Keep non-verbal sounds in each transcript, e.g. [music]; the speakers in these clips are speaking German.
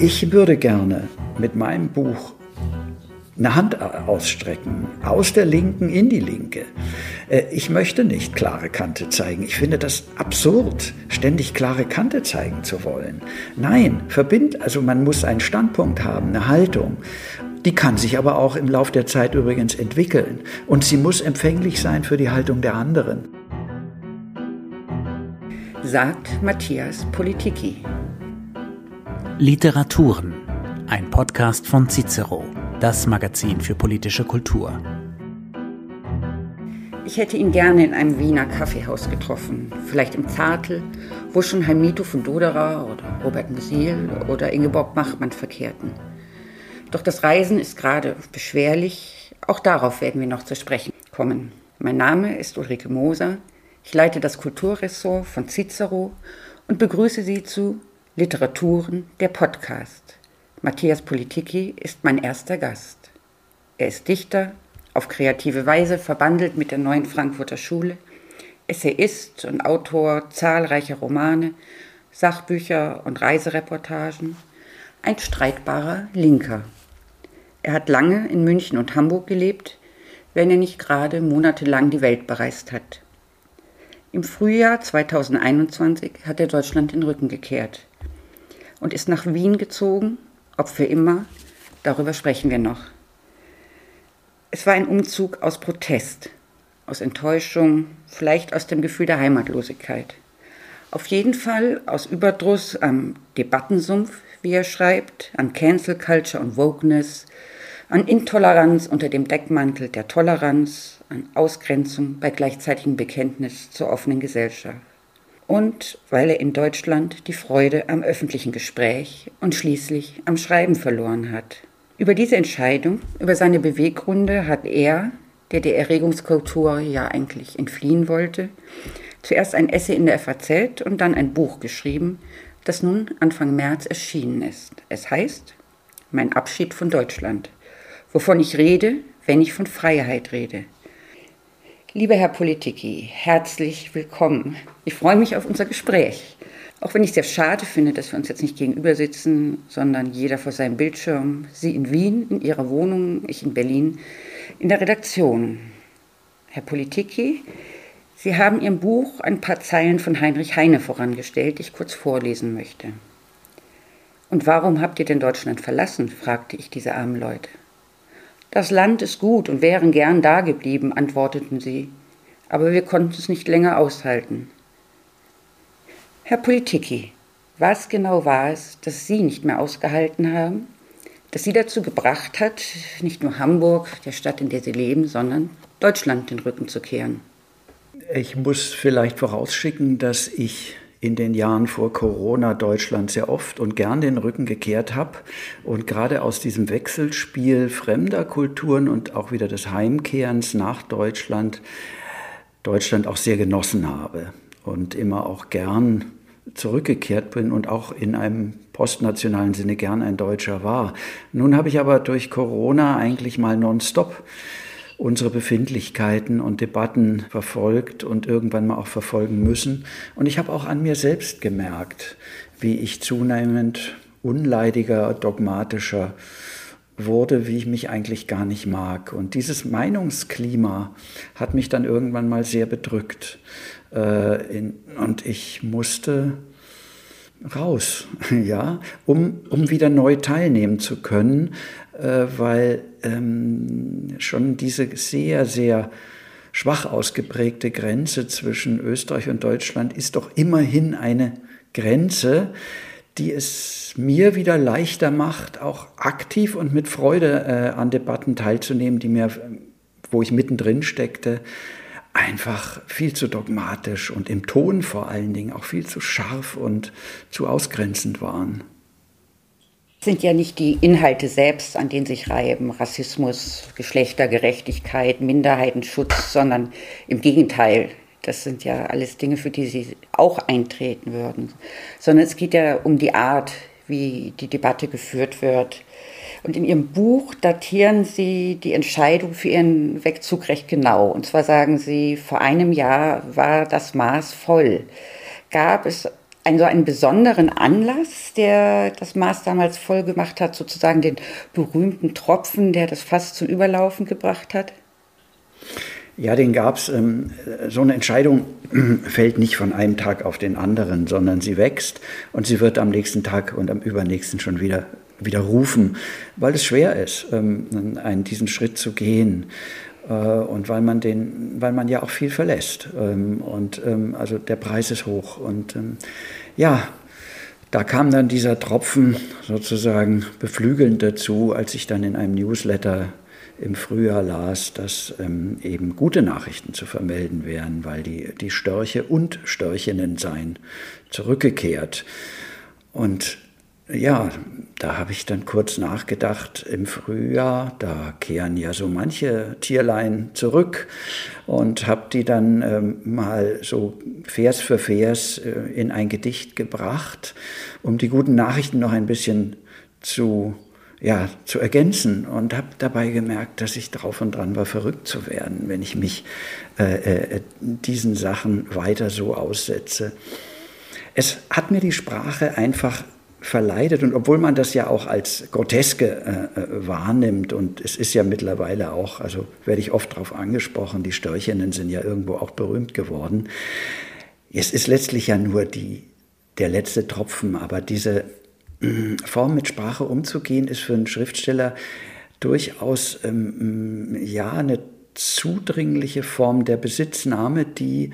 Ich würde gerne mit meinem Buch eine Hand ausstrecken, aus der Linken in die Linke. Äh, ich möchte nicht klare Kante zeigen. Ich finde das absurd, ständig klare Kante zeigen zu wollen. Nein, verbind, also man muss einen Standpunkt haben, eine Haltung. Die kann sich aber auch im Laufe der Zeit übrigens entwickeln. Und sie muss empfänglich sein für die Haltung der anderen. Sagt Matthias Politiki. Literaturen. Ein Podcast von Cicero das Magazin für politische Kultur. Ich hätte ihn gerne in einem Wiener Kaffeehaus getroffen, vielleicht im Zartel, wo schon Heimito von Doderer oder Robert Musil oder Ingeborg Machmann verkehrten. Doch das Reisen ist gerade beschwerlich, auch darauf werden wir noch zu sprechen kommen. Mein Name ist Ulrike Moser, ich leite das Kulturressort von Cicero und begrüße Sie zu Literaturen, der Podcast. Matthias Politiki ist mein erster Gast. Er ist Dichter, auf kreative Weise verbandelt mit der neuen Frankfurter Schule, Essayist und Autor zahlreicher Romane, Sachbücher und Reisereportagen, ein streitbarer Linker. Er hat lange in München und Hamburg gelebt, wenn er nicht gerade monatelang die Welt bereist hat. Im Frühjahr 2021 hat er Deutschland den Rücken gekehrt und ist nach Wien gezogen, ob für immer, darüber sprechen wir noch. Es war ein Umzug aus Protest, aus Enttäuschung, vielleicht aus dem Gefühl der Heimatlosigkeit. Auf jeden Fall aus Überdruss am Debattensumpf, wie er schreibt, an Cancel Culture und Wokeness, an Intoleranz unter dem Deckmantel der Toleranz, an Ausgrenzung bei gleichzeitigem Bekenntnis zur offenen Gesellschaft und weil er in Deutschland die Freude am öffentlichen Gespräch und schließlich am Schreiben verloren hat. Über diese Entscheidung, über seine Beweggründe hat er, der der Erregungskultur ja eigentlich entfliehen wollte, zuerst ein Essay in der FAZ und dann ein Buch geschrieben, das nun Anfang März erschienen ist. Es heißt Mein Abschied von Deutschland, wovon ich rede, wenn ich von Freiheit rede. Lieber Herr Politiki, herzlich willkommen. Ich freue mich auf unser Gespräch. Auch wenn ich sehr schade finde, dass wir uns jetzt nicht gegenüber sitzen, sondern jeder vor seinem Bildschirm, Sie in Wien, in Ihrer Wohnung, ich in Berlin, in der Redaktion. Herr Politiki, Sie haben Ihrem Buch ein paar Zeilen von Heinrich Heine vorangestellt, die ich kurz vorlesen möchte. Und warum habt ihr denn Deutschland verlassen? fragte ich diese armen Leute. Das Land ist gut und wären gern dageblieben, antworteten sie, aber wir konnten es nicht länger aushalten. Herr Politiki, was genau war es, das Sie nicht mehr ausgehalten haben, das Sie dazu gebracht hat, nicht nur Hamburg, der Stadt, in der Sie leben, sondern Deutschland den Rücken zu kehren? Ich muss vielleicht vorausschicken, dass ich in den Jahren vor Corona Deutschland sehr oft und gern den Rücken gekehrt habe und gerade aus diesem Wechselspiel fremder Kulturen und auch wieder des Heimkehrens nach Deutschland Deutschland auch sehr genossen habe und immer auch gern zurückgekehrt bin und auch in einem postnationalen Sinne gern ein Deutscher war. Nun habe ich aber durch Corona eigentlich mal nonstop unsere Befindlichkeiten und Debatten verfolgt und irgendwann mal auch verfolgen müssen. Und ich habe auch an mir selbst gemerkt, wie ich zunehmend unleidiger, dogmatischer wurde, wie ich mich eigentlich gar nicht mag. Und dieses Meinungsklima hat mich dann irgendwann mal sehr bedrückt. Äh, und ich musste raus, [laughs] ja, um, um wieder neu teilnehmen zu können, weil ähm, schon diese sehr, sehr schwach ausgeprägte Grenze zwischen Österreich und Deutschland ist doch immerhin eine Grenze, die es mir wieder leichter macht, auch aktiv und mit Freude äh, an Debatten teilzunehmen, die mir, wo ich mittendrin steckte, einfach viel zu dogmatisch und im Ton vor allen Dingen auch viel zu scharf und zu ausgrenzend waren. Es sind ja nicht die Inhalte selbst, an denen sich reiben, Rassismus, Geschlechtergerechtigkeit, Minderheitenschutz, sondern im Gegenteil, das sind ja alles Dinge, für die Sie auch eintreten würden, sondern es geht ja um die Art, wie die Debatte geführt wird, und in Ihrem Buch datieren Sie die Entscheidung für Ihren Wegzug recht genau. Und zwar sagen Sie, vor einem Jahr war das Maß voll. Gab es einen so einen besonderen Anlass, der das Maß damals voll gemacht hat, sozusagen den berühmten Tropfen, der das fast zum Überlaufen gebracht hat? Ja, den gab es. Ähm, so eine Entscheidung fällt nicht von einem Tag auf den anderen, sondern sie wächst und sie wird am nächsten Tag und am übernächsten schon wieder, wieder rufen, weil es schwer ist, ähm, einen, diesen Schritt zu gehen. Äh, und weil man, den, weil man ja auch viel verlässt. Ähm, und ähm, also der Preis ist hoch. Und ähm, ja, da kam dann dieser Tropfen sozusagen beflügelnd dazu, als ich dann in einem Newsletter im Frühjahr las, dass ähm, eben gute Nachrichten zu vermelden wären, weil die, die Störche und Störchinnen seien zurückgekehrt. Und ja, da habe ich dann kurz nachgedacht, im Frühjahr, da kehren ja so manche Tierlein zurück und habe die dann ähm, mal so Vers für Vers äh, in ein Gedicht gebracht, um die guten Nachrichten noch ein bisschen zu ja, zu ergänzen und habe dabei gemerkt, dass ich drauf und dran war, verrückt zu werden, wenn ich mich äh, äh, diesen Sachen weiter so aussetze. Es hat mir die Sprache einfach verleidet und obwohl man das ja auch als groteske äh, äh wahrnimmt und es ist ja mittlerweile auch, also werde ich oft darauf angesprochen, die Störchinnen sind ja irgendwo auch berühmt geworden. Es ist letztlich ja nur die, der letzte Tropfen, aber diese Form mit Sprache umzugehen, ist für einen Schriftsteller durchaus ähm, ja eine zudringliche Form der Besitznahme, die,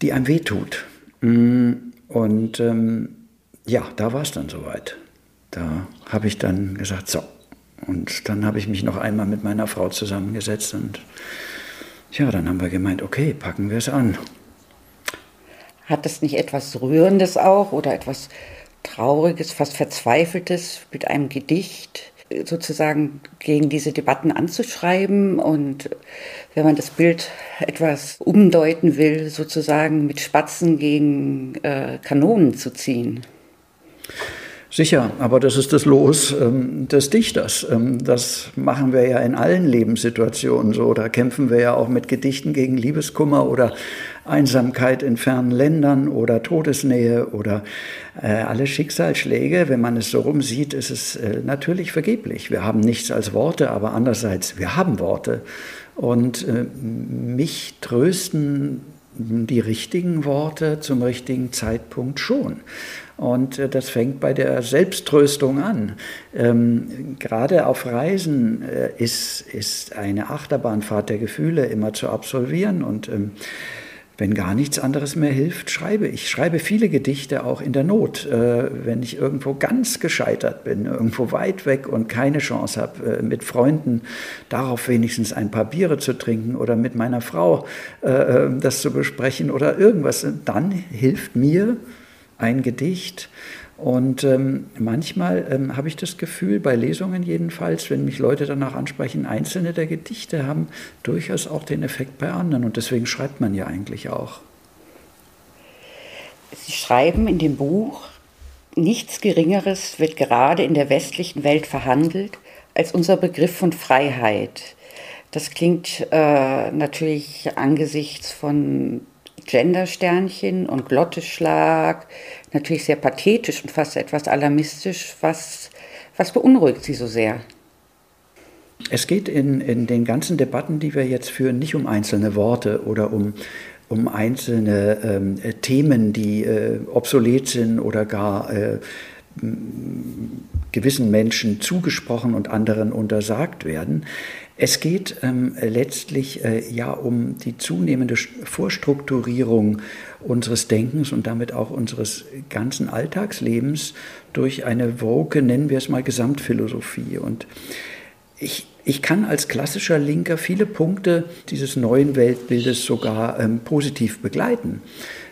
die einem wehtut. Mm, und ähm, ja, da war es dann soweit. Da habe ich dann gesagt, so. Und dann habe ich mich noch einmal mit meiner Frau zusammengesetzt und ja, dann haben wir gemeint, okay, packen wir es an. Hat das nicht etwas Rührendes auch oder etwas Trauriges, fast Verzweifeltes mit einem Gedicht sozusagen gegen diese Debatten anzuschreiben und wenn man das Bild etwas umdeuten will, sozusagen mit Spatzen gegen äh, Kanonen zu ziehen. Sicher, aber das ist das Los ähm, des Dichters. Ähm, das machen wir ja in allen Lebenssituationen so. Da kämpfen wir ja auch mit Gedichten gegen Liebeskummer oder Einsamkeit in fernen Ländern oder Todesnähe oder äh, alle Schicksalsschläge. Wenn man es so rumsieht, ist es äh, natürlich vergeblich. Wir haben nichts als Worte, aber andererseits, wir haben Worte. Und äh, mich trösten die richtigen Worte zum richtigen Zeitpunkt schon. Und äh, das fängt bei der Selbsttröstung an. Ähm, gerade auf Reisen äh, ist, ist eine Achterbahnfahrt der Gefühle immer zu absolvieren. Und ähm, wenn gar nichts anderes mehr hilft, schreibe ich. schreibe viele Gedichte auch in der Not, äh, wenn ich irgendwo ganz gescheitert bin, irgendwo weit weg und keine Chance habe, äh, mit Freunden darauf wenigstens ein paar Biere zu trinken oder mit meiner Frau äh, äh das zu besprechen oder irgendwas. Dann hilft mir ein Gedicht. Und ähm, manchmal ähm, habe ich das Gefühl, bei Lesungen jedenfalls, wenn mich Leute danach ansprechen, einzelne der Gedichte haben durchaus auch den Effekt bei anderen. Und deswegen schreibt man ja eigentlich auch. Sie schreiben in dem Buch, nichts Geringeres wird gerade in der westlichen Welt verhandelt als unser Begriff von Freiheit. Das klingt äh, natürlich angesichts von Gendersternchen und Glotteschlag, natürlich sehr pathetisch und fast etwas alarmistisch. Was, was beunruhigt Sie so sehr? Es geht in, in den ganzen Debatten, die wir jetzt führen, nicht um einzelne Worte oder um, um einzelne ähm, Themen, die äh, obsolet sind oder gar äh, gewissen Menschen zugesprochen und anderen untersagt werden. Es geht ähm, letztlich äh, ja um die zunehmende Vorstrukturierung unseres Denkens und damit auch unseres ganzen Alltagslebens durch eine woke, nennen wir es mal, Gesamtphilosophie. Und ich, ich kann als klassischer Linker viele Punkte dieses neuen Weltbildes sogar ähm, positiv begleiten.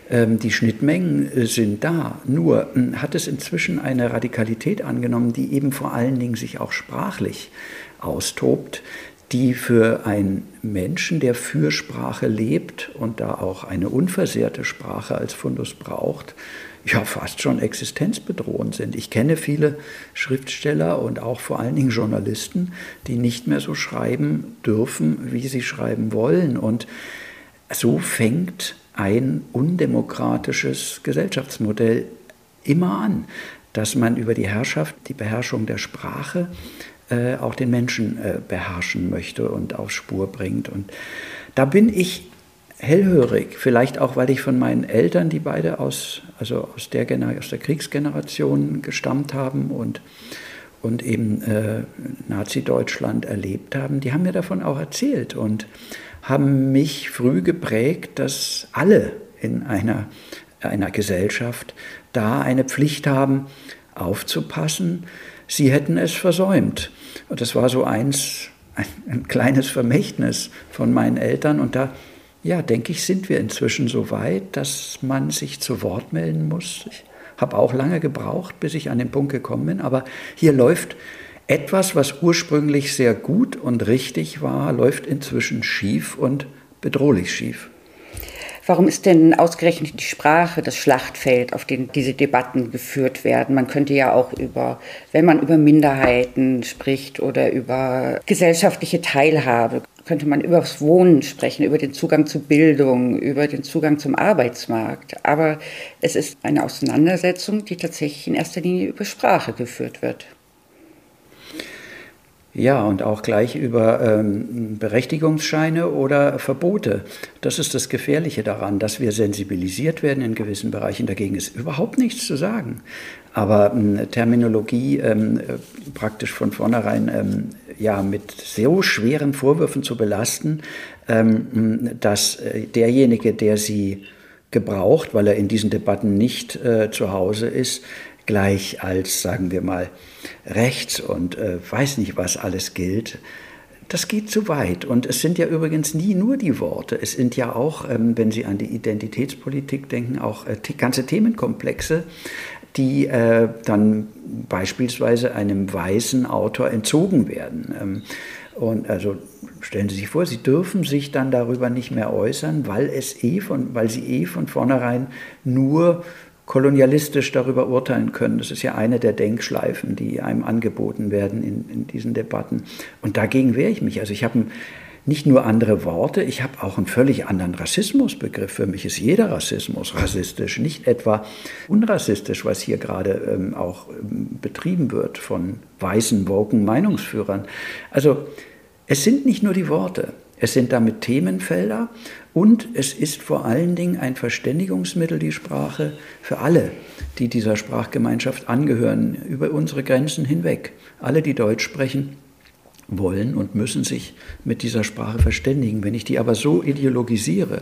Ähm, die Schnittmengen äh, sind da. Nur äh, hat es inzwischen eine Radikalität angenommen, die eben vor allen Dingen sich auch sprachlich austobt, die für einen Menschen, der für Sprache lebt und da auch eine unversehrte Sprache als Fundus braucht, ja fast schon existenzbedrohend sind. Ich kenne viele Schriftsteller und auch vor allen Dingen Journalisten, die nicht mehr so schreiben dürfen, wie sie schreiben wollen. Und so fängt ein undemokratisches Gesellschaftsmodell immer an, dass man über die Herrschaft, die Beherrschung der Sprache äh, auch den Menschen äh, beherrschen möchte und auf Spur bringt. Und da bin ich hellhörig, vielleicht auch, weil ich von meinen Eltern, die beide aus, also aus, der, aus der Kriegsgeneration gestammt haben und, und eben äh, Nazi-Deutschland erlebt haben, die haben mir davon auch erzählt und haben mich früh geprägt, dass alle in einer, einer Gesellschaft da eine Pflicht haben, aufzupassen. Sie hätten es versäumt. Und das war so eins, ein, ein kleines Vermächtnis von meinen Eltern. Und da ja, denke ich, sind wir inzwischen so weit, dass man sich zu Wort melden muss. Ich habe auch lange gebraucht, bis ich an den Punkt gekommen bin, aber hier läuft etwas, was ursprünglich sehr gut und richtig war, läuft inzwischen schief und bedrohlich schief. Warum ist denn ausgerechnet die Sprache das Schlachtfeld, auf dem diese Debatten geführt werden? Man könnte ja auch über, wenn man über Minderheiten spricht oder über gesellschaftliche Teilhabe, könnte man über das Wohnen sprechen, über den Zugang zu Bildung, über den Zugang zum Arbeitsmarkt. Aber es ist eine Auseinandersetzung, die tatsächlich in erster Linie über Sprache geführt wird. Ja, und auch gleich über ähm, Berechtigungsscheine oder Verbote. Das ist das Gefährliche daran, dass wir sensibilisiert werden in gewissen Bereichen. Dagegen ist überhaupt nichts zu sagen. Aber ähm, Terminologie ähm, praktisch von vornherein ähm, ja, mit so schweren Vorwürfen zu belasten, ähm, dass äh, derjenige, der sie gebraucht, weil er in diesen Debatten nicht äh, zu Hause ist, gleich als, sagen wir mal, rechts und äh, weiß nicht, was alles gilt. Das geht zu weit. Und es sind ja übrigens nie nur die Worte. Es sind ja auch, ähm, wenn Sie an die Identitätspolitik denken, auch äh, ganze Themenkomplexe, die äh, dann beispielsweise einem weißen Autor entzogen werden. Ähm, und also stellen Sie sich vor, Sie dürfen sich dann darüber nicht mehr äußern, weil, es eh von, weil Sie eh von vornherein nur kolonialistisch darüber urteilen können. Das ist ja eine der Denkschleifen, die einem angeboten werden in, in diesen Debatten. Und dagegen wehre ich mich. Also ich habe nicht nur andere Worte, ich habe auch einen völlig anderen Rassismusbegriff. Für mich ist jeder Rassismus rassistisch, nicht etwa unrassistisch, was hier gerade ähm, auch ähm, betrieben wird von weißen, woken Meinungsführern. Also es sind nicht nur die Worte, es sind damit Themenfelder und es ist vor allen Dingen ein Verständigungsmittel, die Sprache, für alle, die dieser Sprachgemeinschaft angehören, über unsere Grenzen hinweg. Alle, die Deutsch sprechen, wollen und müssen sich mit dieser Sprache verständigen. Wenn ich die aber so ideologisiere,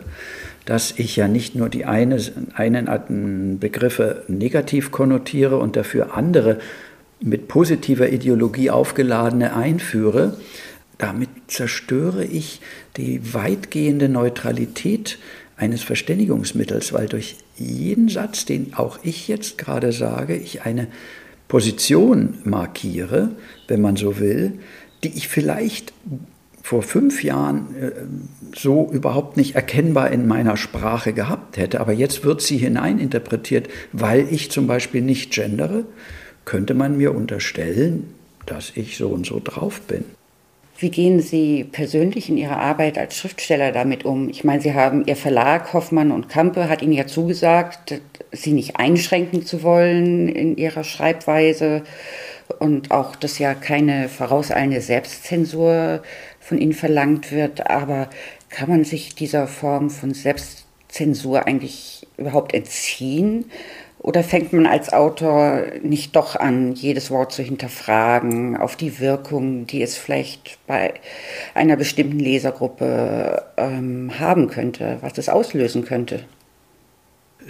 dass ich ja nicht nur die eine, einen Begriffe negativ konnotiere und dafür andere mit positiver Ideologie aufgeladene einführe, damit zerstöre ich die weitgehende Neutralität eines Verständigungsmittels, weil durch jeden Satz, den auch ich jetzt gerade sage, ich eine Position markiere, wenn man so will, die ich vielleicht vor fünf Jahren äh, so überhaupt nicht erkennbar in meiner Sprache gehabt hätte, aber jetzt wird sie hineininterpretiert, weil ich zum Beispiel nicht gendere, könnte man mir unterstellen, dass ich so und so drauf bin. Wie gehen Sie persönlich in Ihrer Arbeit als Schriftsteller damit um? Ich meine, Sie haben Ihr Verlag Hoffmann und Kampe hat Ihnen ja zugesagt, Sie nicht einschränken zu wollen in Ihrer Schreibweise und auch, dass ja keine vorauseilende Selbstzensur von Ihnen verlangt wird. Aber kann man sich dieser Form von Selbstzensur eigentlich überhaupt entziehen? Oder fängt man als Autor nicht doch an, jedes Wort zu hinterfragen, auf die Wirkung, die es vielleicht bei einer bestimmten Lesergruppe ähm, haben könnte, was es auslösen könnte?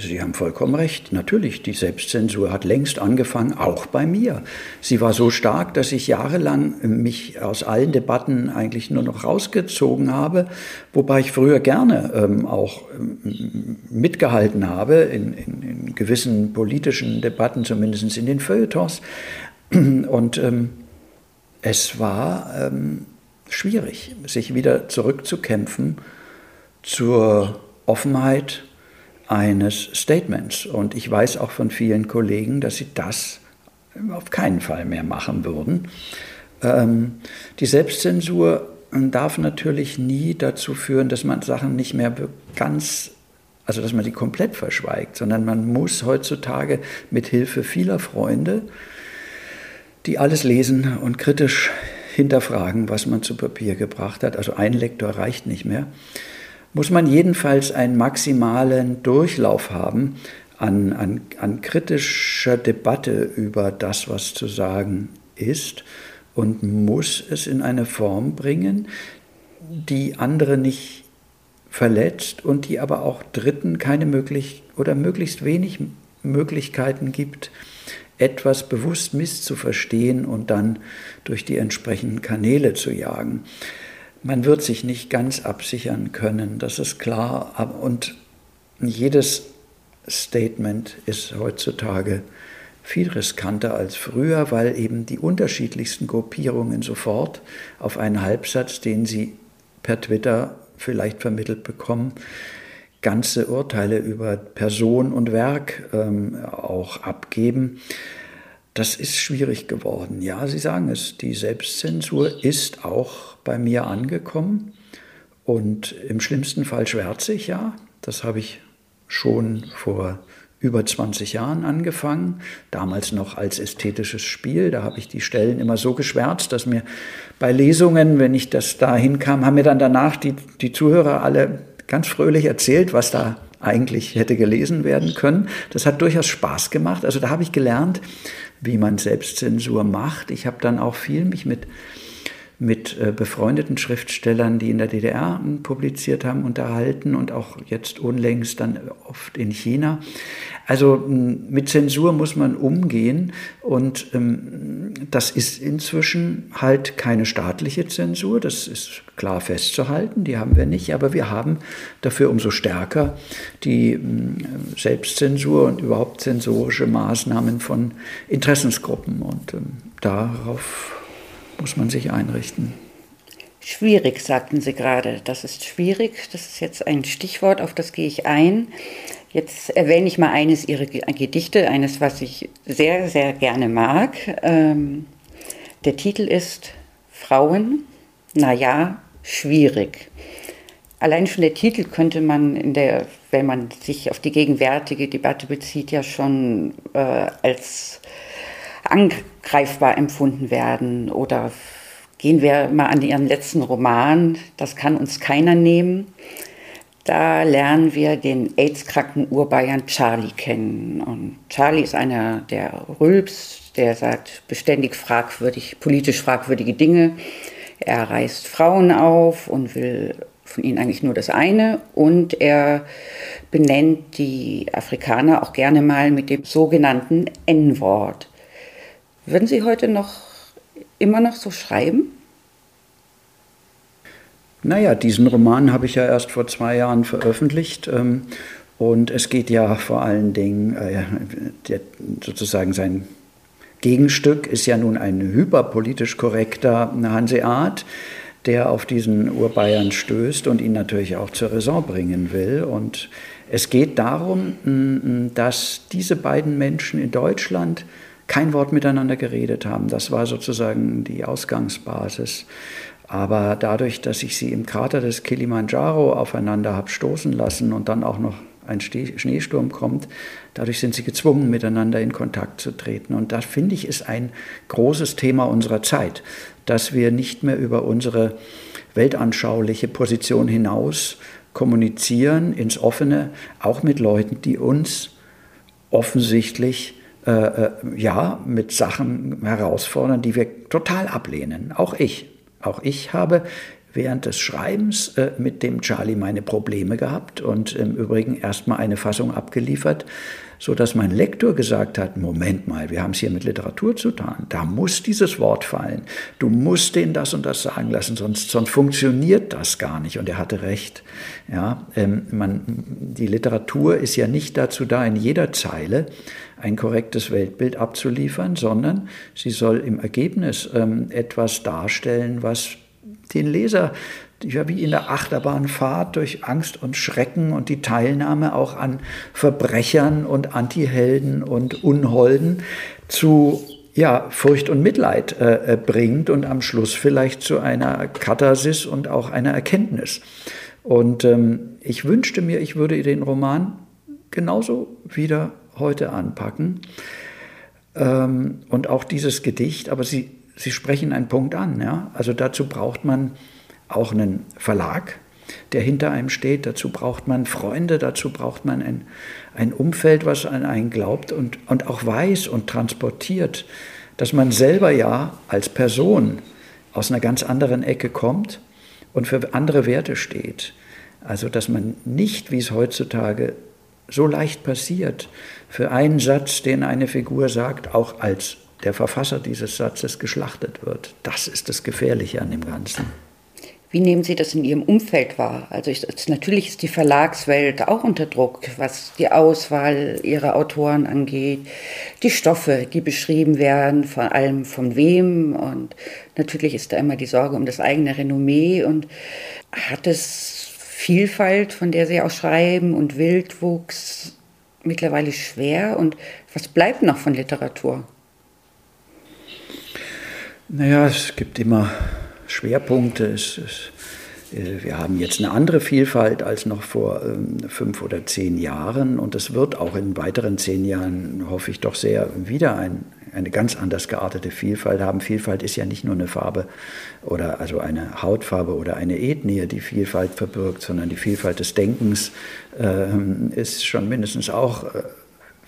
Sie haben vollkommen recht. Natürlich, die Selbstzensur hat längst angefangen, auch bei mir. Sie war so stark, dass ich jahrelang mich aus allen Debatten eigentlich nur noch rausgezogen habe, wobei ich früher gerne ähm, auch ähm, mitgehalten habe in, in, in, gewissen politischen Debatten, zumindest in den Feuilletons. [clears throat] Und ähm, es war ähm, schwierig, sich wieder zurückzukämpfen zur Offenheit, eines Statements. Und ich weiß auch von vielen Kollegen, dass sie das auf keinen Fall mehr machen würden. Ähm, die Selbstzensur darf natürlich nie dazu führen, dass man Sachen nicht mehr ganz also dass man sie komplett verschweigt, sondern man muss heutzutage mit Hilfe vieler Freunde, die alles lesen und kritisch hinterfragen, was man zu Papier gebracht hat, also ein Lektor reicht nicht mehr, muss man jedenfalls einen maximalen Durchlauf haben an, an, an kritischer Debatte über das, was zu sagen ist und muss es in eine Form bringen, die andere nicht verletzt und die aber auch Dritten keine möglich oder möglichst wenig Möglichkeiten gibt, etwas bewusst misszuverstehen und dann durch die entsprechenden Kanäle zu jagen. Man wird sich nicht ganz absichern können, das ist klar. Und jedes Statement ist heutzutage viel riskanter als früher, weil eben die unterschiedlichsten Gruppierungen sofort auf einen Halbsatz, den sie per Twitter vielleicht vermittelt bekommen, ganze Urteile über Person und Werk ähm, auch abgeben. Das ist schwierig geworden. Ja, Sie sagen es, die Selbstzensur ist auch bei mir angekommen und im schlimmsten Fall schwärzig, ja. Das habe ich schon vor über 20 Jahren angefangen, damals noch als ästhetisches Spiel. Da habe ich die Stellen immer so geschwärzt, dass mir bei Lesungen, wenn ich das da hinkam, haben mir dann danach die, die Zuhörer alle ganz fröhlich erzählt, was da eigentlich hätte gelesen werden können. Das hat durchaus Spaß gemacht. Also da habe ich gelernt, wie man Selbstzensur macht. Ich habe dann auch viel mich mit mit äh, befreundeten Schriftstellern, die in der DDR publiziert haben, unterhalten und auch jetzt unlängst dann oft in China. Also mit Zensur muss man umgehen und ähm, das ist inzwischen halt keine staatliche Zensur, das ist klar festzuhalten, die haben wir nicht, aber wir haben dafür umso stärker die Selbstzensur und überhaupt zensorische Maßnahmen von Interessensgruppen und ähm, darauf muss man sich einrichten. Schwierig, sagten Sie gerade. Das ist schwierig. Das ist jetzt ein Stichwort, auf das gehe ich ein. Jetzt erwähne ich mal eines Ihrer Gedichte, eines, was ich sehr, sehr gerne mag. Ähm, der Titel ist Frauen, naja, schwierig. Allein schon der Titel könnte man in der, wenn man sich auf die gegenwärtige Debatte bezieht, ja schon äh, als angreifbar empfunden werden. Oder gehen wir mal an Ihren letzten Roman, Das kann uns keiner nehmen. Da lernen wir den AIDS-kranken Urbayern Charlie kennen. Und Charlie ist einer der Rülps, der sagt beständig fragwürdig, politisch fragwürdige Dinge. Er reißt Frauen auf und will von ihnen eigentlich nur das eine. Und er benennt die Afrikaner auch gerne mal mit dem sogenannten N-Wort. Würden Sie heute noch immer noch so schreiben? Naja, diesen Roman habe ich ja erst vor zwei Jahren veröffentlicht. Ähm, und es geht ja vor allen Dingen, äh, sozusagen sein Gegenstück ist ja nun ein hyperpolitisch korrekter Hanseat, der auf diesen Urbayern stößt und ihn natürlich auch zur Raison bringen will. Und es geht darum, dass diese beiden Menschen in Deutschland kein Wort miteinander geredet haben. Das war sozusagen die Ausgangsbasis. Aber dadurch, dass ich sie im Krater des Kilimanjaro aufeinander habe stoßen lassen und dann auch noch ein Schneesturm kommt, dadurch sind sie gezwungen, miteinander in Kontakt zu treten. Und das, finde ich, ist ein großes Thema unserer Zeit, dass wir nicht mehr über unsere weltanschauliche Position hinaus kommunizieren ins Offene, auch mit Leuten, die uns offensichtlich äh, äh, ja, mit Sachen herausfordern, die wir total ablehnen. Auch ich. Auch ich habe während des Schreibens äh, mit dem Charlie meine Probleme gehabt und im Übrigen erstmal eine Fassung abgeliefert, so dass mein Lektor gesagt hat, Moment mal, wir haben es hier mit Literatur zu tun, da muss dieses Wort fallen, du musst denen das und das sagen lassen, sonst, sonst funktioniert das gar nicht. Und er hatte recht. Ja, ähm, man, die Literatur ist ja nicht dazu da, in jeder Zeile ein korrektes Weltbild abzuliefern, sondern sie soll im Ergebnis ähm, etwas darstellen, was den Leser ja, wie in der Achterbahnfahrt durch Angst und Schrecken und die Teilnahme auch an Verbrechern und Antihelden und Unholden zu ja, Furcht und Mitleid äh, äh bringt und am Schluss vielleicht zu einer Katharsis und auch einer Erkenntnis. Und ähm, ich wünschte mir, ich würde den Roman genauso wieder heute anpacken. Ähm, und auch dieses Gedicht, aber Sie, Sie sprechen einen Punkt an. Ja? Also dazu braucht man auch einen Verlag, der hinter einem steht. Dazu braucht man Freunde, dazu braucht man ein, ein Umfeld, was an einen glaubt und, und auch weiß und transportiert, dass man selber ja als Person aus einer ganz anderen Ecke kommt und für andere Werte steht. Also dass man nicht, wie es heutzutage so leicht passiert, für einen Satz, den eine Figur sagt, auch als der Verfasser dieses Satzes geschlachtet wird. Das ist das Gefährliche an dem Ganzen. Wie nehmen Sie das in Ihrem Umfeld wahr? Also ich, natürlich ist die Verlagswelt auch unter Druck, was die Auswahl ihrer Autoren angeht, die Stoffe, die beschrieben werden, vor allem von wem. Und natürlich ist da immer die Sorge um das eigene Renommee. Und hat es Vielfalt, von der Sie auch schreiben, und Wildwuchs mittlerweile schwer? Und was bleibt noch von Literatur? Naja, es gibt immer Schwerpunkte. Es, es, äh, wir haben jetzt eine andere Vielfalt als noch vor ähm, fünf oder zehn Jahren und es wird auch in weiteren zehn Jahren, hoffe ich doch sehr, wieder ein, eine ganz anders geartete Vielfalt haben. Vielfalt ist ja nicht nur eine Farbe oder also eine Hautfarbe oder eine Ethnie, die Vielfalt verbirgt, sondern die Vielfalt des Denkens äh, ist schon mindestens auch äh,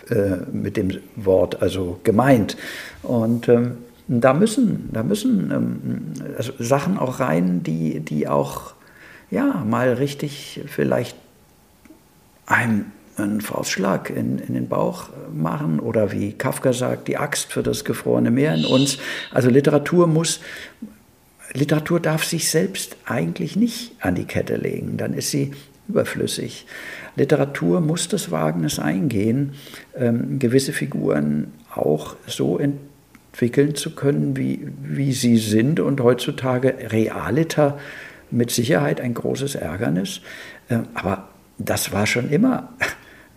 äh, mit dem Wort also gemeint. Und ähm, da müssen, da müssen ähm, also Sachen auch rein, die, die auch ja, mal richtig vielleicht einem einen Faustschlag in, in den Bauch machen oder wie Kafka sagt, die Axt für das gefrorene Meer in uns. Also Literatur muss, Literatur darf sich selbst eigentlich nicht an die Kette legen, dann ist sie überflüssig. Literatur muss das Wagnis eingehen, ähm, gewisse Figuren auch so entdecken entwickeln zu können, wie, wie sie sind. Und heutzutage Realita mit Sicherheit ein großes Ärgernis. Äh, aber das war schon immer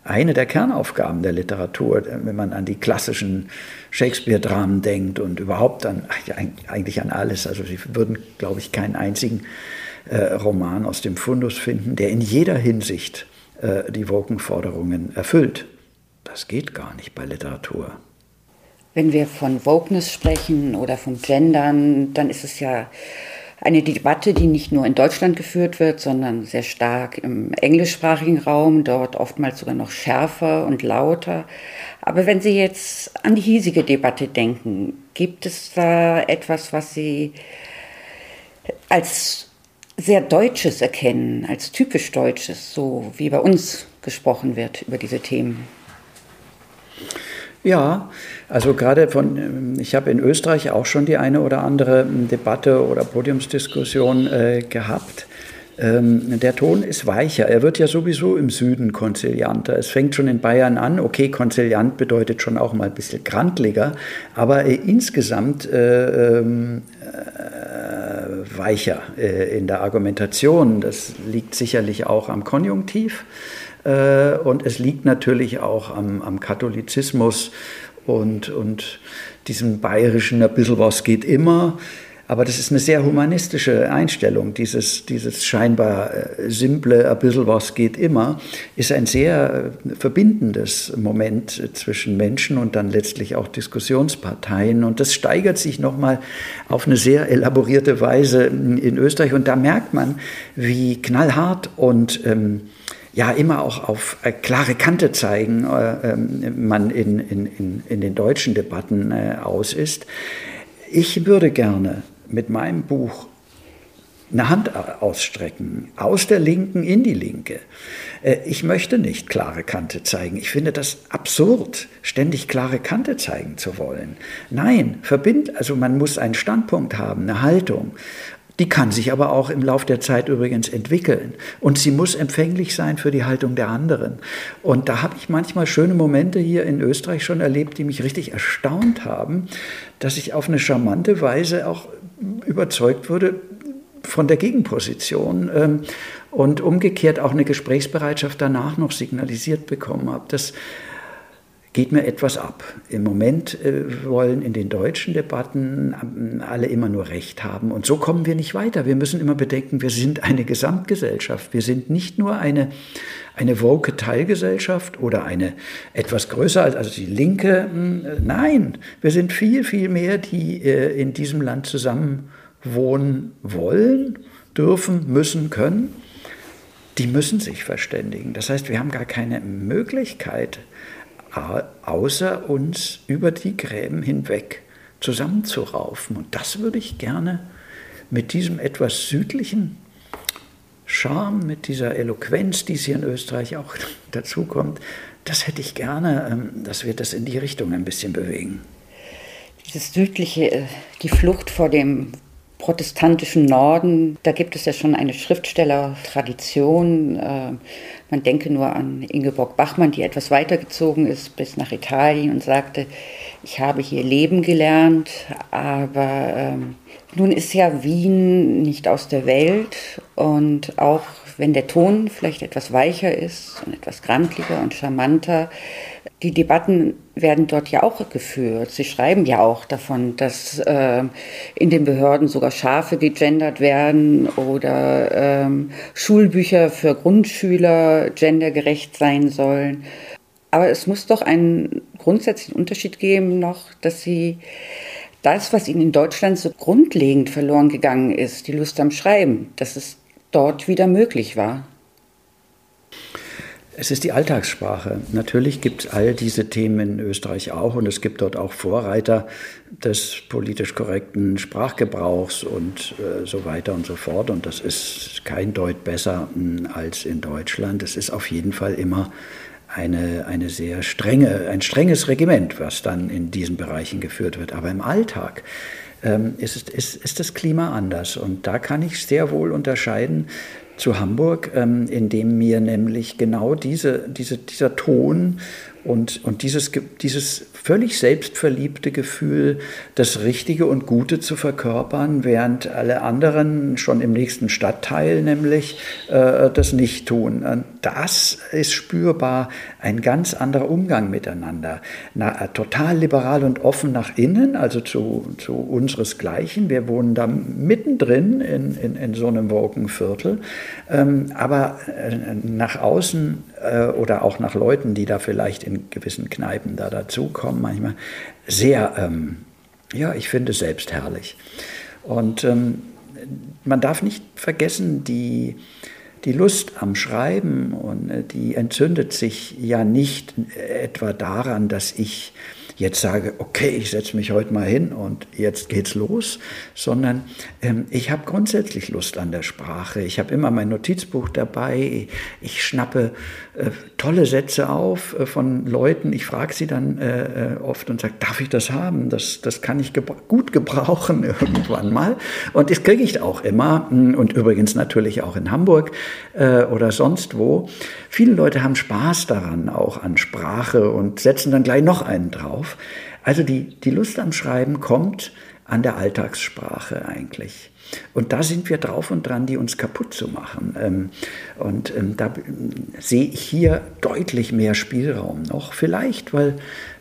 eine der Kernaufgaben der Literatur, äh, wenn man an die klassischen Shakespeare-Dramen denkt und überhaupt an, eigentlich an alles. Also Sie würden, glaube ich, keinen einzigen äh, Roman aus dem Fundus finden, der in jeder Hinsicht die Wokenforderungen erfüllt. Das geht gar nicht bei Literatur. Wenn wir von Wokeness sprechen oder von Gendern, dann ist es ja eine Debatte, die nicht nur in Deutschland geführt wird, sondern sehr stark im englischsprachigen Raum, dort oftmals sogar noch schärfer und lauter. Aber wenn Sie jetzt an die hiesige Debatte denken, gibt es da etwas, was Sie als sehr Deutsches erkennen, als typisch Deutsches, so wie bei uns gesprochen wird über diese Themen? Ja, also gerade von, ähm, ich habe in Österreich auch schon die eine oder andere Debatte oder Podiumsdiskussion äh, gehabt. Ähm, der Ton ist weicher. Er wird ja sowieso im Süden konzilianter. Es fängt schon in Bayern an. Okay, konziliant bedeutet schon auch mal ein bisschen grantliger, aber äh, insgesamt äh, ähm, äh, weicher äh, in der Argumentation. Das liegt sicherlich auch am Konjunktiv. Äh, und es liegt natürlich auch am, am Katholizismus und, und diesem bayerischen, ein bisschen was geht immer. Aber das ist eine sehr humanistische Einstellung. Dieses, dieses scheinbar äh, simple, ein bisschen was geht immer, ist ein sehr äh, verbindendes Moment zwischen Menschen und dann letztlich auch Diskussionsparteien. Und das steigert sich nochmal auf eine sehr elaborierte Weise in Österreich. Und da merkt man, wie knallhart und ähm, ja immer auch auf äh, klare Kante zeigen, äh, ähm, man in, in, in, in, den deutschen Debatten äh, aus ist. Ich würde gerne mit meinem Buch eine Hand ausstrecken, aus der Linken in die Linke. Äh, ich möchte nicht klare Kante zeigen. Ich finde das absurd, ständig klare Kante zeigen zu wollen. Nein, verbind, also man muss einen Standpunkt haben, eine Haltung. Die kann sich aber auch im Laufe der Zeit übrigens entwickeln. Und sie muss empfänglich sein für die Haltung der anderen. Und da habe ich manchmal schöne Momente hier in Österreich schon erlebt, die mich richtig erstaunt haben, dass ich auf eine charmante Weise auch überzeugt wurde von der Gegenposition ähm, und umgekehrt auch eine Gesprächsbereitschaft danach noch signalisiert bekommen habe. Das geht mir etwas ab. Im Moment äh, wollen in den deutschen Debatten ähm, alle immer nur Recht haben. Und so kommen wir nicht weiter. Wir müssen immer bedenken, wir sind eine Gesamtgesellschaft. Wir sind nicht nur eine, eine woke Teilgesellschaft oder eine etwas größer als also die Linke. Hm, nein, wir sind viel, viel mehr, die äh, in diesem Land zusammen wohnen wollen, dürfen, müssen, können. Die müssen sich verständigen. Das heißt, wir haben gar keine Möglichkeit, außer uns über die Gräben hinweg zusammenzuraufen. Und das würde ich gerne mit diesem etwas südlichen Charme, mit dieser Eloquenz, die es hier in Österreich auch [laughs] dazukommt, das hätte ich gerne, ähm, dass wir das in die Richtung ein bisschen bewegen. Dieses südliche, äh, die Flucht vor dem protestantischen Norden, da gibt es ja schon eine Schriftstellertradition. Äh, man denke nur an Ingeborg Bachmann, die etwas weitergezogen ist bis nach Italien und sagte, ich habe hier leben gelernt, aber ähm, nun ist ja Wien nicht aus der Welt und auch wenn der Ton vielleicht etwas weicher ist und etwas grantliger und charmanter, die Debatten werden dort ja auch geführt. Sie schreiben ja auch davon, dass äh, in den Behörden sogar Schafe gegendert werden oder ähm, Schulbücher für Grundschüler gendergerecht sein sollen. Aber es muss doch einen grundsätzlichen Unterschied geben noch, dass sie das, was ihnen in Deutschland so grundlegend verloren gegangen ist, die Lust am Schreiben, dass es dort wieder möglich war. Es ist die Alltagssprache. Natürlich gibt es all diese Themen in Österreich auch und es gibt dort auch Vorreiter des politisch korrekten Sprachgebrauchs und äh, so weiter und so fort. Und das ist kein Deut besser hm, als in Deutschland. Es ist auf jeden Fall immer eine, eine sehr strenge, ein strenges Regiment, was dann in diesen Bereichen geführt wird. Aber im Alltag ähm, ist, ist, ist das Klima anders. Und da kann ich sehr wohl unterscheiden zu Hamburg, ähm, in dem mir nämlich genau diese, diese, dieser Ton und, und dieses, dieses völlig selbstverliebte Gefühl, das Richtige und Gute zu verkörpern, während alle anderen schon im nächsten Stadtteil nämlich äh, das nicht tun. Und das ist spürbar ein ganz anderer Umgang miteinander. Na, äh, total liberal und offen nach innen, also zu, zu unseresgleichen. Wir wohnen da mittendrin in, in, in so einem Wolkenviertel. Ähm, aber äh, nach außen äh, oder auch nach Leuten, die da vielleicht in gewissen Kneipen da dazukommen, manchmal sehr, ähm, ja, ich finde selbst herrlich. Und ähm, man darf nicht vergessen, die, die Lust am Schreiben, und äh, die entzündet sich ja nicht etwa daran, dass ich jetzt sage, okay, ich setze mich heute mal hin und jetzt geht's los, sondern ähm, ich habe grundsätzlich Lust an der Sprache. Ich habe immer mein Notizbuch dabei. Ich schnappe äh, tolle Sätze auf äh, von Leuten. Ich frage sie dann äh, äh oft und sage, darf ich das haben? Das, das kann ich gebra gut gebrauchen [laughs] irgendwann mal. Und das kriege ich auch immer. Und übrigens natürlich auch in Hamburg äh, oder sonst wo. Viele Leute haben Spaß daran, auch an Sprache und setzen dann gleich noch einen drauf. Also die, die Lust am Schreiben kommt an der Alltagssprache eigentlich. Und da sind wir drauf und dran, die uns kaputt zu machen. Ähm, und ähm, da sehe ich hier deutlich mehr Spielraum noch. Vielleicht, weil,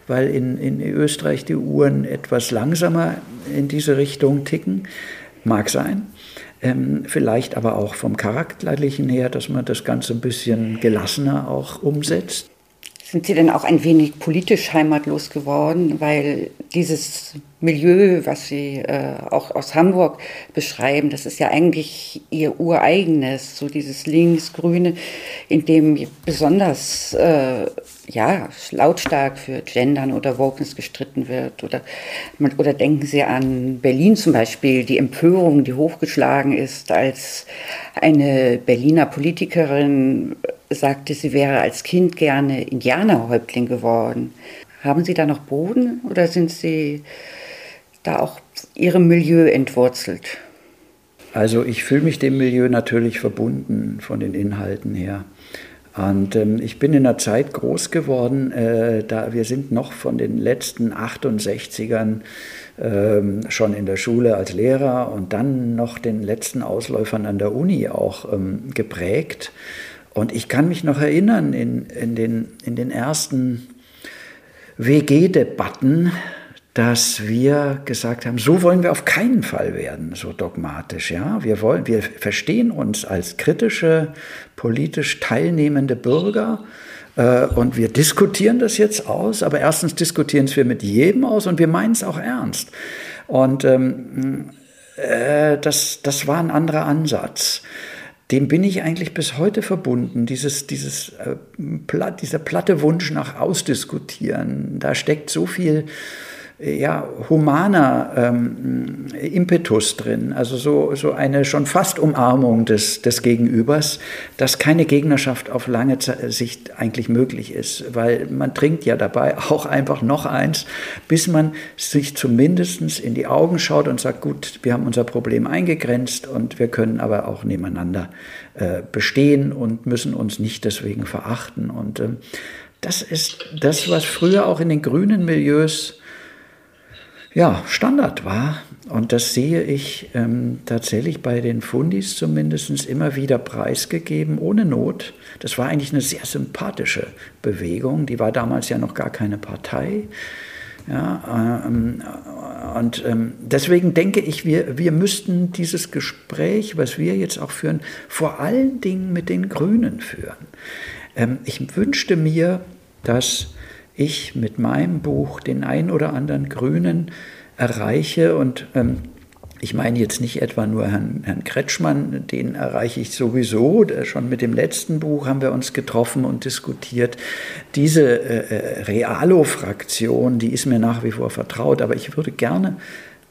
weil in, in Österreich die Uhren etwas langsamer in diese Richtung ticken. Mag sein. Ähm, vielleicht aber auch vom Charakterlichen her, dass man das Ganze ein bisschen gelassener auch umsetzt. Sind Sie denn auch ein wenig politisch heimatlos geworden, weil dieses Milieu, was Sie äh, auch aus Hamburg beschreiben, das ist ja eigentlich Ihr ureigenes, so dieses links-grüne, in dem besonders äh, ja, lautstark für Gendern oder Wokeness gestritten wird. Oder, oder denken Sie an Berlin zum Beispiel, die Empörung, die hochgeschlagen ist, als eine Berliner Politikerin sagte, sie wäre als Kind gerne Indianerhäuptling geworden. Haben Sie da noch Boden oder sind Sie da auch Ihrem Milieu entwurzelt? Also ich fühle mich dem Milieu natürlich verbunden von den Inhalten her. Und ähm, ich bin in einer Zeit groß geworden, äh, da wir sind noch von den letzten 68ern ähm, schon in der Schule als Lehrer und dann noch den letzten Ausläufern an der Uni auch ähm, geprägt. Und ich kann mich noch erinnern, in, in, den, in den ersten WG-Debatten, dass wir gesagt haben, so wollen wir auf keinen Fall werden, so dogmatisch. Ja, wir wollen, wir verstehen uns als kritische, politisch teilnehmende Bürger äh, und wir diskutieren das jetzt aus. Aber erstens diskutieren es wir mit jedem aus und wir meinen es auch ernst. Und ähm, äh, das, das war ein anderer Ansatz dem bin ich eigentlich bis heute verbunden. Dieses, dieses, äh, platt, dieser platte Wunsch nach Ausdiskutieren, da steckt so viel ja, humaner ähm, Impetus drin, also so, so eine schon fast Umarmung des, des Gegenübers, dass keine Gegnerschaft auf lange Sicht eigentlich möglich ist, weil man trinkt ja dabei [laughs] auch einfach noch eins, bis man sich zumindest in die Augen schaut und sagt, gut, wir haben unser Problem eingegrenzt und wir können aber auch nebeneinander äh, bestehen und müssen uns nicht deswegen verachten. Und äh, das ist das, was früher auch in den grünen Milieus ja, Standard war. Und das sehe ich ähm, tatsächlich bei den Fundis zumindest immer wieder preisgegeben, ohne Not. Das war eigentlich eine sehr sympathische Bewegung. Die war damals ja noch gar keine Partei. Ja, ähm, und ähm, deswegen denke ich, wir, wir müssten dieses Gespräch, was wir jetzt auch führen, vor allen Dingen mit den Grünen führen. Ähm, ich wünschte mir, dass ich mit meinem Buch den ein oder anderen Grünen erreiche und ähm, ich meine jetzt nicht etwa nur Herrn, Herrn Kretschmann, den erreiche ich sowieso. Schon mit dem letzten Buch haben wir uns getroffen und diskutiert. Diese äh, äh, Realo-Fraktion, die ist mir nach wie vor vertraut, aber ich würde gerne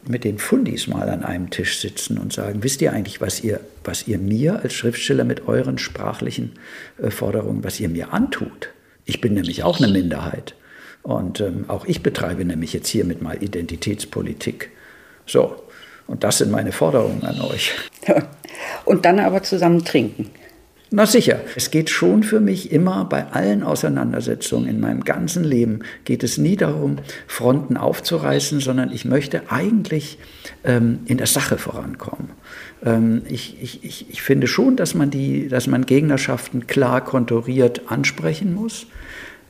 mit den Fundis mal an einem Tisch sitzen und sagen, wisst ihr eigentlich, was ihr, was ihr mir als Schriftsteller mit euren sprachlichen äh, Forderungen, was ihr mir antut? Ich bin nämlich auch eine Minderheit. Und ähm, auch ich betreibe nämlich jetzt hiermit mal Identitätspolitik. So, und das sind meine Forderungen an euch. [laughs] Und dann aber zusammen trinken. Na sicher, es geht schon für mich immer bei allen Auseinandersetzungen in meinem ganzen Leben, geht es nie darum, Fronten aufzureißen, sondern ich möchte eigentlich ähm, in der Sache vorankommen. Ähm, ich, ich, ich finde schon, dass man, die, dass man Gegnerschaften klar konturiert ansprechen muss.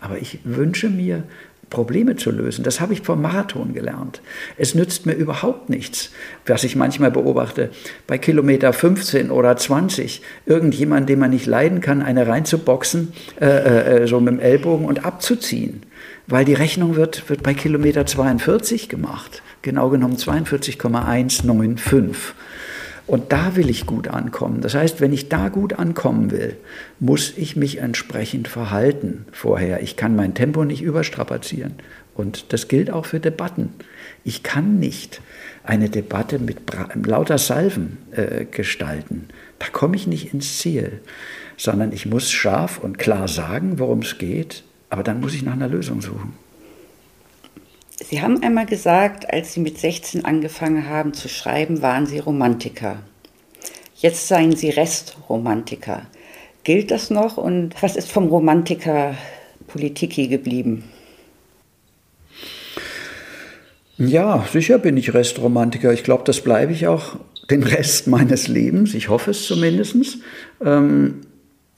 Aber ich wünsche mir, Probleme zu lösen. Das habe ich vom Marathon gelernt. Es nützt mir überhaupt nichts, was ich manchmal beobachte, bei Kilometer 15 oder 20 irgendjemand, den man nicht leiden kann, eine reinzuboxen, äh, äh, äh, so mit dem Ellbogen und abzuziehen. Weil die Rechnung wird, wird bei Kilometer 42 gemacht, genau genommen 42,195. Und da will ich gut ankommen. Das heißt, wenn ich da gut ankommen will, muss ich mich entsprechend verhalten vorher. Ich kann mein Tempo nicht überstrapazieren. Und das gilt auch für Debatten. Ich kann nicht eine Debatte mit lauter Salven äh, gestalten. Da komme ich nicht ins Ziel, sondern ich muss scharf und klar sagen, worum es geht, aber dann muss ich nach einer Lösung suchen. Sie haben einmal gesagt, als Sie mit 16 angefangen haben zu schreiben, waren Sie Romantiker. Jetzt seien Sie Restromantiker. Gilt das noch und was ist vom Romantiker Politiki geblieben? Ja, sicher bin ich Restromantiker. Ich glaube, das bleibe ich auch den Rest meines Lebens. Ich hoffe es zumindest. Ähm,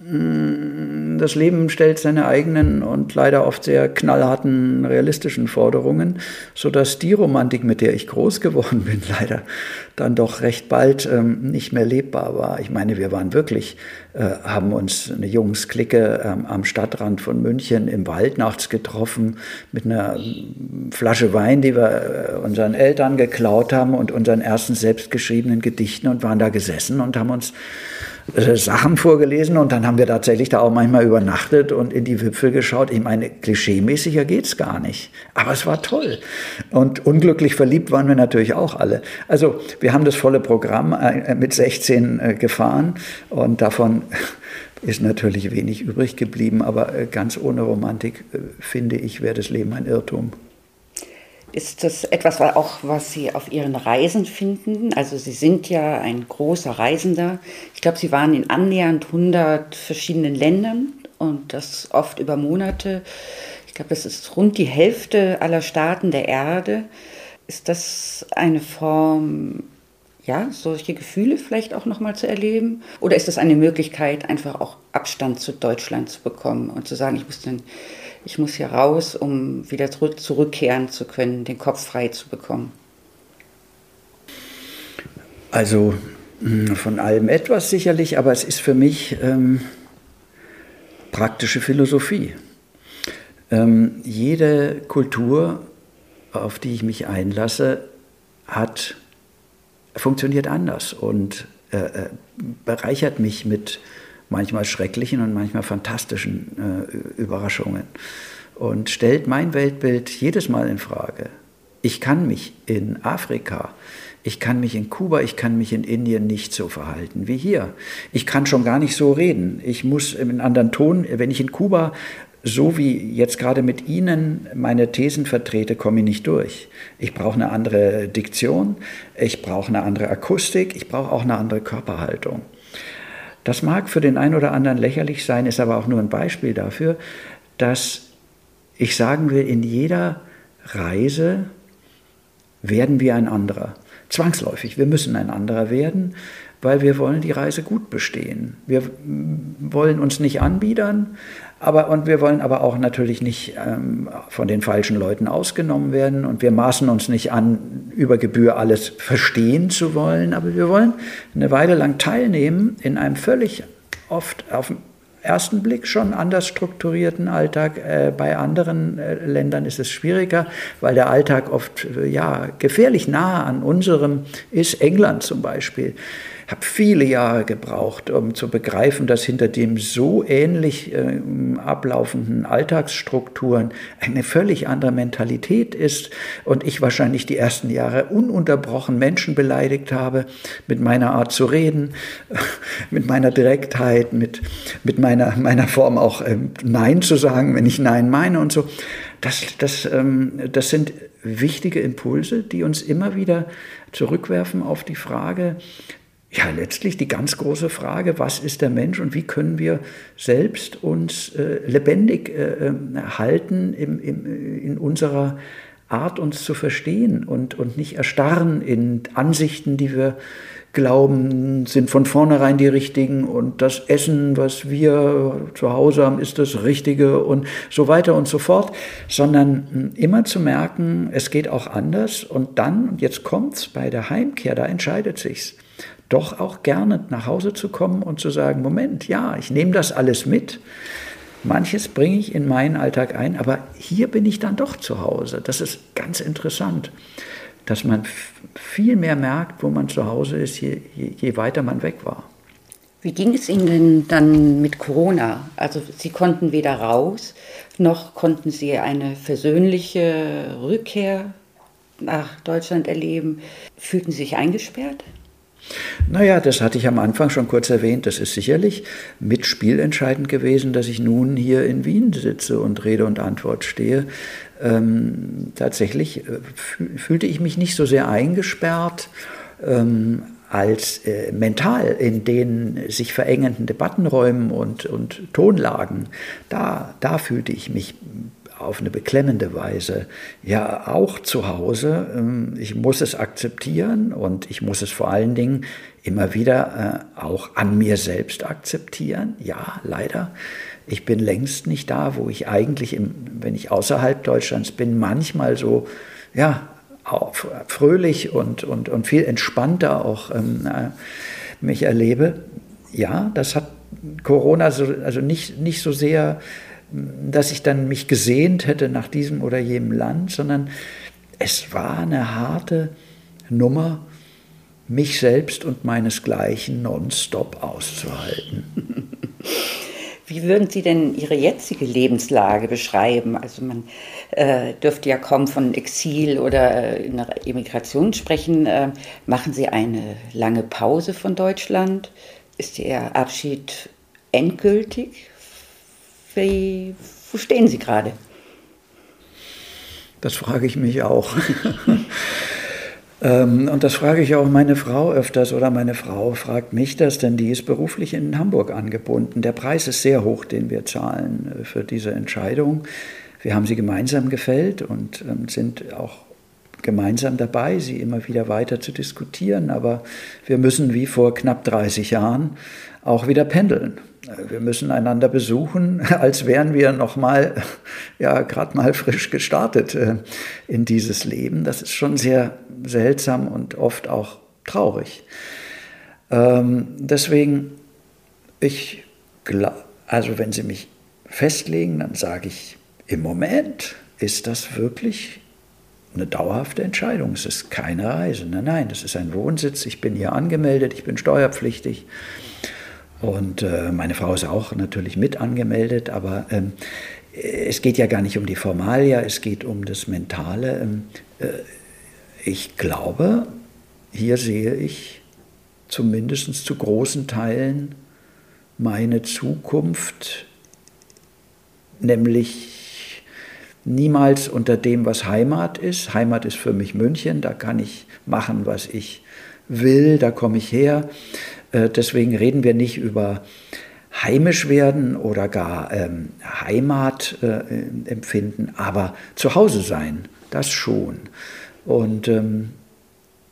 das Leben stellt seine eigenen und leider oft sehr knallharten realistischen Forderungen, sodass die Romantik, mit der ich groß geworden bin, [laughs] leider dann doch recht bald ähm, nicht mehr lebbar war. Ich meine, wir waren wirklich, äh, haben uns eine Jungs-Clique ähm, am Stadtrand von München im Wald nachts getroffen mit einer ähm, Flasche Wein, die wir äh, unseren Eltern geklaut haben und unseren ersten selbstgeschriebenen Gedichten und waren da gesessen und haben uns Sachen vorgelesen und dann haben wir tatsächlich da auch manchmal übernachtet und in die Wipfel geschaut. Ich meine, klischeemäßiger geht's gar nicht. Aber es war toll. Und unglücklich verliebt waren wir natürlich auch alle. Also wir haben das volle Programm äh, mit 16 äh, gefahren und davon [laughs] ist natürlich wenig übrig geblieben, aber ganz ohne Romantik, finde ich, wäre das Leben ein Irrtum. Ist das etwas auch, was Sie auf Ihren Reisen finden? Also Sie sind ja ein großer Reisender. Ich glaube, Sie waren in annähernd 100 verschiedenen Ländern und das oft über Monate. Ich glaube, das ist rund die Hälfte aller Staaten der Erde. Ist das eine Form, ja, solche Gefühle vielleicht auch nochmal zu erleben? Oder ist das eine Möglichkeit, einfach auch Abstand zu Deutschland zu bekommen und zu sagen, ich muss dann ich muss hier raus, um wieder zurückkehren zu können, den Kopf frei zu bekommen? Also hm, von allem etwas sicherlich, aber es ist für mich ähm, praktische Philosophie. Ähm, jede Kultur, auf die ich mich einlasse, hat, funktioniert anders und äh, äh bereichert mich mit manchmal schrecklichen und manchmal fantastischen äh, Überraschungen und stellt mein Weltbild jedes Mal in Frage. Ich kann mich in Afrika, ich kann mich in Kuba, ich kann mich in Indien nicht so verhalten wie hier. Ich kann schon gar nicht so reden. Ich muss einen anderen Ton, wenn ich in Kuba so wie jetzt gerade mit Ihnen meine Thesen vertrete, komme ich nicht durch. Ich brauche eine andere Diktion, ich brauche eine andere Akustik, ich brauche auch eine andere Körperhaltung. Das mag für den einen oder anderen lächerlich sein, ist aber auch nur ein Beispiel dafür, dass ich sagen will, in jeder Reise werden wir ein anderer. Zwangsläufig, wir müssen ein anderer werden, weil wir wollen die Reise gut bestehen. Wir wollen uns nicht anbiedern, aber, und wir wollen aber auch natürlich nicht ähm, von den falschen Leuten ausgenommen werden und wir maßen uns nicht an, über Gebühr alles verstehen zu wollen, aber wir wollen eine Weile lang teilnehmen in einem völlig oft auf den ersten Blick schon anders strukturierten Alltag. Äh, bei anderen äh, Ländern ist es schwieriger, weil der Alltag oft äh, ja, gefährlich nah an unserem ist. England zum Beispiel habe viele Jahre gebraucht, um zu begreifen, dass hinter dem so ähnlich äh, ablaufenden Alltagsstrukturen eine völlig andere Mentalität ist und ich wahrscheinlich die ersten Jahre ununterbrochen Menschen beleidigt habe mit meiner Art zu reden, [laughs] mit meiner Direktheit, mit, mit meiner, meiner Form auch ähm, Nein zu sagen, wenn ich Nein meine und so. Das, das, ähm, das sind wichtige Impulse, die uns immer wieder zurückwerfen auf die Frage, ja, letztlich die ganz große Frage, was ist der Mensch und wie können wir selbst uns äh, lebendig äh, ähm, halten im, im, in unserer Art, uns zu verstehen und, und nicht erstarren in Ansichten, die wir glauben, sind von vornherein die richtigen und das Essen, was wir zu Hause haben, ist das Richtige und so weiter und so fort, sondern hm, immer zu merken, es geht auch anders und dann, und jetzt kommt's, bei der Heimkehr, da entscheidet sich's doch auch gerne nach Hause zu kommen und zu sagen, Moment, ja, ich nehme das alles mit. Manches bringe ich in meinen Alltag ein, aber hier bin ich dann doch zu Hause. Das ist ganz interessant, dass man viel mehr merkt, wo man zu Hause ist, je, je, je weiter man weg war. Wie ging es Ihnen denn dann mit Corona? Also Sie konnten weder raus, noch konnten Sie eine versöhnliche Rückkehr nach Deutschland erleben. Fühlten Sie sich eingesperrt? Naja, das hatte ich am Anfang schon kurz erwähnt. Das ist sicherlich mit spielentscheidend gewesen, dass ich nun hier in Wien sitze und Rede und Antwort stehe. Ähm, tatsächlich äh, fühlte ich mich nicht so sehr eingesperrt. Ähm, als äh, mental in den sich verengenden Debattenräumen und, und Tonlagen, da, da fühlte ich mich auf eine beklemmende Weise ja auch zu Hause. Ähm, ich muss es akzeptieren und ich muss es vor allen Dingen immer wieder äh, auch an mir selbst akzeptieren. Ja, leider. Ich bin längst nicht da, wo ich eigentlich, im, wenn ich außerhalb Deutschlands bin, manchmal so, ja, fröhlich und, und, und viel entspannter auch ähm, äh, mich erlebe. Ja, das hat Corona so, also nicht, nicht so sehr dass ich dann mich gesehnt hätte nach diesem oder jenem Land, sondern es war eine harte Nummer, mich selbst und meinesgleichen nonstop auszuhalten. [laughs] Wie würden Sie denn Ihre jetzige Lebenslage beschreiben? Also man äh, dürfte ja kaum von Exil oder äh, einer Emigration sprechen. Äh, machen Sie eine lange Pause von Deutschland? Ist Ihr Abschied endgültig wie, wo stehen Sie gerade? Das frage ich mich auch. [laughs] Ähm, und das frage ich auch meine Frau öfters oder meine Frau fragt mich das, denn die ist beruflich in Hamburg angebunden. Der Preis ist sehr hoch, den wir zahlen äh, für diese Entscheidung. Wir haben sie gemeinsam gefällt und ähm, sind auch gemeinsam dabei, sie immer wieder weiter zu diskutieren. Aber wir müssen wie vor knapp 30 Jahren auch wieder pendeln. Wir müssen einander besuchen, [laughs] als wären wir noch mal, [laughs] ja, gerade mal frisch gestartet äh, in dieses Leben. Das ist schon sehr seltsam und oft auch traurig. Ähm, deswegen, ich, also wenn Sie mich festlegen, dann sage ich, im Moment ist das wirklich eine dauerhafte Entscheidung. Es ist keine Reise. Nein, nein, das ist ein Wohnsitz. Ich bin hier angemeldet, ich bin steuerpflichtig. Und äh, meine Frau ist auch natürlich mit angemeldet, aber ähm, es geht ja gar nicht um die Formalia, es geht um das Mentale. Ähm, äh, ich glaube, hier sehe ich zumindest zu großen Teilen meine Zukunft, nämlich niemals unter dem, was Heimat ist. Heimat ist für mich München, da kann ich machen, was ich will, da komme ich her. Äh, deswegen reden wir nicht über heimisch werden oder gar ähm, Heimat äh, empfinden, aber zu Hause sein, das schon. Und ähm,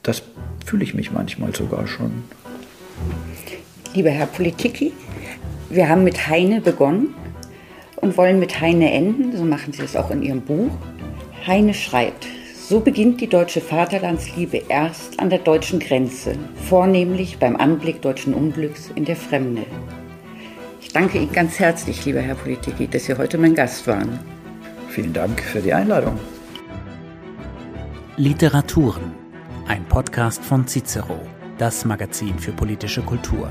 das fühle ich mich manchmal sogar schon. Lieber Herr Politiki, wir haben mit Heine begonnen und wollen mit Heine enden, so machen Sie es auch in Ihrem Buch. Heine schreibt, so beginnt die deutsche Vaterlandsliebe erst an der deutschen Grenze, vornehmlich beim Anblick deutschen Unglücks in der Fremde. Ich danke Ihnen ganz herzlich, lieber Herr Politiki, dass Sie heute mein Gast waren. Vielen Dank für die Einladung. Literaturen, ein Podcast von Cicero, das Magazin für politische Kultur.